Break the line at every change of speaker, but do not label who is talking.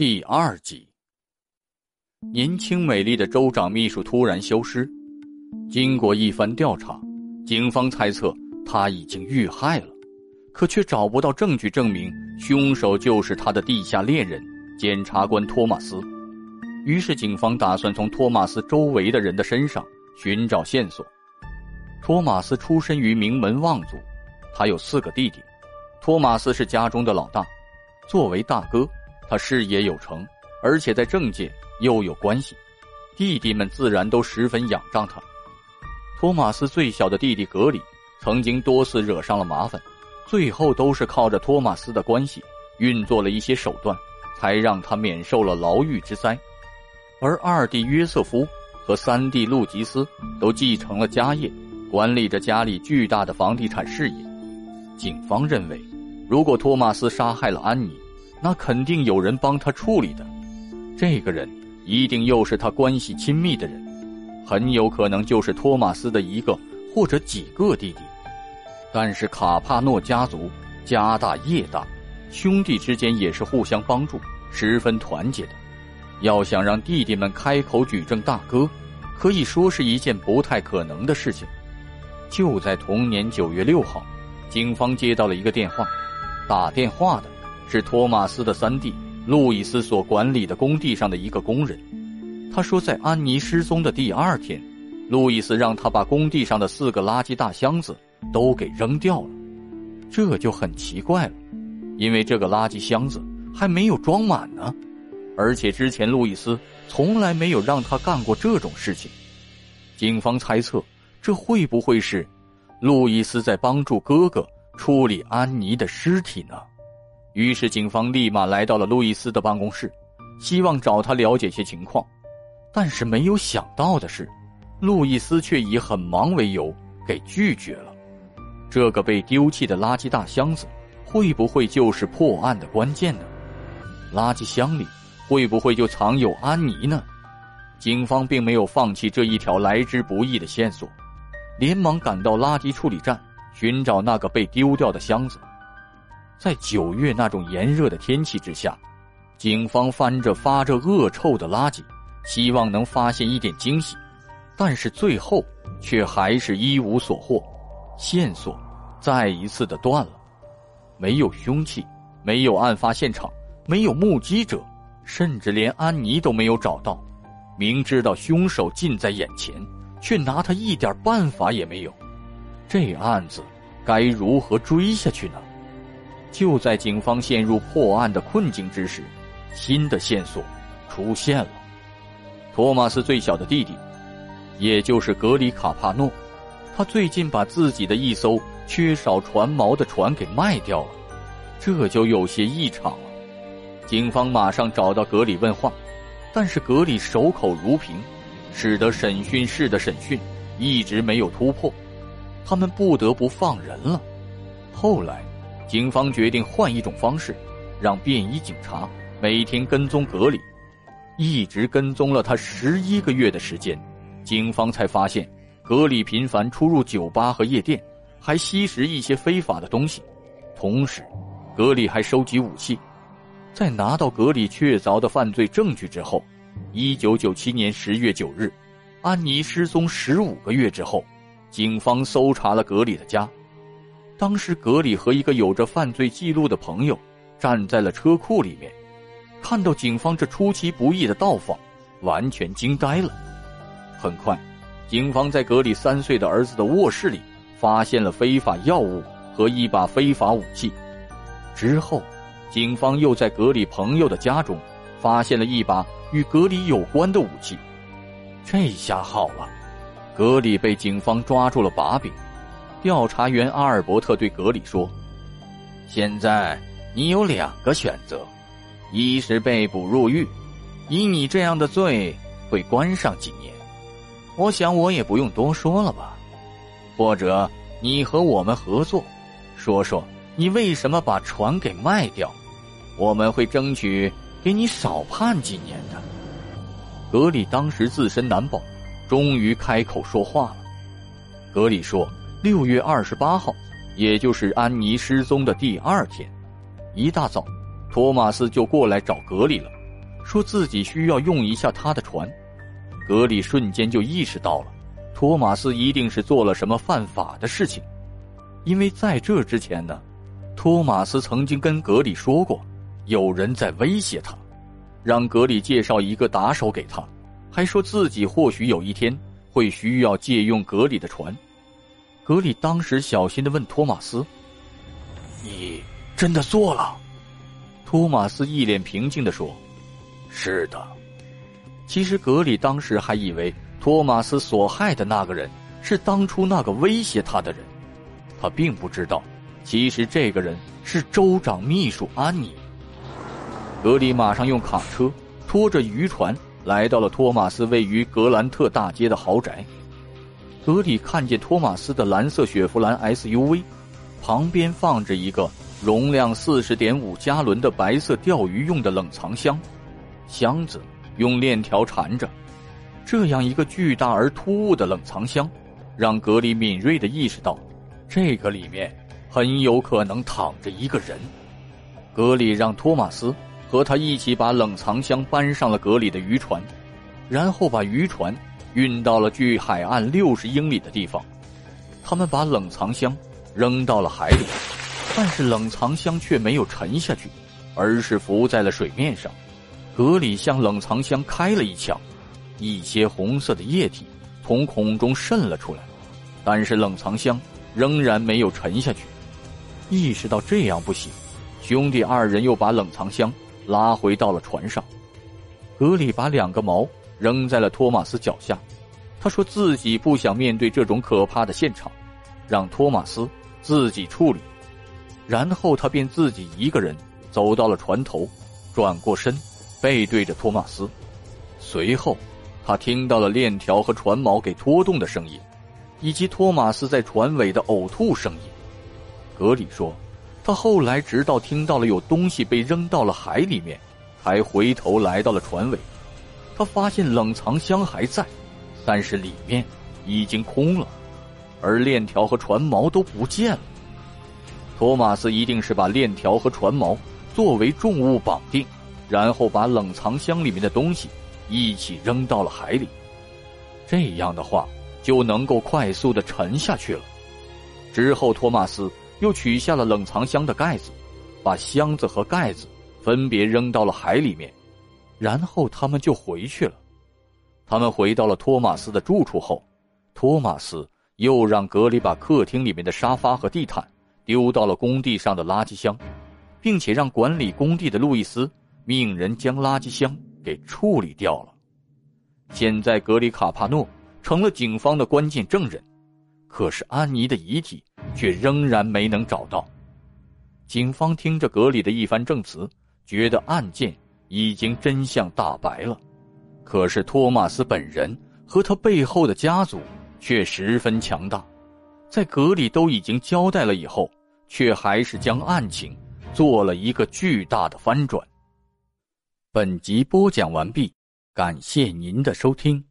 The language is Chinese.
第二集，年轻美丽的州长秘书突然消失。经过一番调查，警方猜测他已经遇害了，可却找不到证据证明凶手就是他的地下恋人检察官托马斯。于是，警方打算从托马斯周围的人的身上寻找线索。托马斯出身于名门望族，他有四个弟弟，托马斯是家中的老大，作为大哥。他事业有成，而且在政界又有关系，弟弟们自然都十分仰仗他。托马斯最小的弟弟格里曾经多次惹上了麻烦，最后都是靠着托马斯的关系运作了一些手段，才让他免受了牢狱之灾。而二弟约瑟夫和三弟路吉斯都继承了家业，管理着家里巨大的房地产事业。警方认为，如果托马斯杀害了安妮。那肯定有人帮他处理的，这个人一定又是他关系亲密的人，很有可能就是托马斯的一个或者几个弟弟。但是卡帕诺家族家大业大，兄弟之间也是互相帮助，十分团结的。要想让弟弟们开口举证大哥，可以说是一件不太可能的事情。就在同年九月六号，警方接到了一个电话，打电话的。是托马斯的三弟路易斯所管理的工地上的一个工人。他说，在安妮失踪的第二天，路易斯让他把工地上的四个垃圾大箱子都给扔掉了。这就很奇怪了，因为这个垃圾箱子还没有装满呢，而且之前路易斯从来没有让他干过这种事情。警方猜测，这会不会是路易斯在帮助哥哥处理安妮的尸体呢？于是，警方立马来到了路易斯的办公室，希望找他了解些情况。但是没有想到的是，路易斯却以很忙为由给拒绝了。这个被丢弃的垃圾大箱子，会不会就是破案的关键呢？垃圾箱里会不会就藏有安妮呢？警方并没有放弃这一条来之不易的线索，连忙赶到垃圾处理站寻找那个被丢掉的箱子。在九月那种炎热的天气之下，警方翻着发着恶臭的垃圾，希望能发现一点惊喜，但是最后却还是一无所获，线索再一次的断了。没有凶器，没有案发现场，没有目击者，甚至连安妮都没有找到。明知道凶手近在眼前，却拿他一点办法也没有，这案子该如何追下去呢？就在警方陷入破案的困境之时，新的线索出现了。托马斯最小的弟弟，也就是格里卡帕诺，他最近把自己的一艘缺少船锚的船给卖掉了，这就有些异常了。警方马上找到格里问话，但是格里守口如瓶，使得审讯室的审讯一直没有突破，他们不得不放人了。后来。警方决定换一种方式，让便衣警察每天跟踪格里，一直跟踪了他十一个月的时间，警方才发现格里频繁出入酒吧和夜店，还吸食一些非法的东西，同时，格里还收集武器。在拿到格里确凿的犯罪证据之后，一九九七年十月九日，安妮失踪十五个月之后，警方搜查了格里的家。当时，格里和一个有着犯罪记录的朋友站在了车库里面，看到警方这出其不意的到访，完全惊呆了。很快，警方在格里三岁的儿子的卧室里发现了非法药物和一把非法武器。之后，警方又在格里朋友的家中发现了一把与格里有关的武器。这下好了，格里被警方抓住了把柄。调查员阿尔伯特对格里说：“现在你有两个选择，一是被捕入狱，以你这样的罪会关上几年，我想我也不用多说了吧；或者你和我们合作，说说你为什么把船给卖掉，我们会争取给你少判几年的。”格里当时自身难保，终于开口说话了。格里说。六月二十八号，也就是安妮失踪的第二天，一大早，托马斯就过来找格里了。说自己需要用一下他的船。格里瞬间就意识到了，托马斯一定是做了什么犯法的事情，因为在这之前呢，托马斯曾经跟格里说过，有人在威胁他，让格里介绍一个打手给他，还说自己或许有一天会需要借用格里的船。格里当时小心的问托马斯：“你真的做了？”托马斯一脸平静的说：“是的。”其实格里当时还以为托马斯所害的那个人是当初那个威胁他的人，他并不知道，其实这个人是州长秘书安妮。格里马上用卡车拖着渔船来到了托马斯位于格兰特大街的豪宅。格里看见托马斯的蓝色雪佛兰 SUV，旁边放着一个容量四十点五加仑的白色钓鱼用的冷藏箱，箱子。用链条缠着，这样一个巨大而突兀的冷藏箱，让格里敏锐的意识到，这个里面很有可能躺着一个人。格里让托马斯和他一起把冷藏箱搬上了格里的渔船，然后把渔船运到了距海岸六十英里的地方。他们把冷藏箱扔到了海里，但是冷藏箱却没有沉下去，而是浮在了水面上。格里向冷藏箱开了一枪，一些红色的液体从孔中渗了出来，但是冷藏箱仍然没有沉下去。意识到这样不行，兄弟二人又把冷藏箱拉回到了船上。格里把两个锚扔在了托马斯脚下，他说自己不想面对这种可怕的现场，让托马斯自己处理。然后他便自己一个人走到了船头，转过身。背对着托马斯，随后，他听到了链条和船锚给拖动的声音，以及托马斯在船尾的呕吐声音。格里说，他后来直到听到了有东西被扔到了海里面，才回头来到了船尾。他发现冷藏箱还在，但是里面已经空了，而链条和船锚都不见了。托马斯一定是把链条和船锚作为重物绑定。然后把冷藏箱里面的东西一起扔到了海里，这样的话就能够快速的沉下去了。之后，托马斯又取下了冷藏箱的盖子，把箱子和盖子分别扔到了海里面，然后他们就回去了。他们回到了托马斯的住处后，托马斯又让格里把客厅里面的沙发和地毯丢到了工地上的垃圾箱，并且让管理工地的路易斯。命人将垃圾箱给处理掉了。现在格里卡帕诺成了警方的关键证人，可是安妮的遗体却仍然没能找到。警方听着格里的一番证词，觉得案件已经真相大白了。可是托马斯本人和他背后的家族却十分强大，在格里都已经交代了以后，却还是将案情做了一个巨大的翻转。本集播讲完毕，感谢您的收听。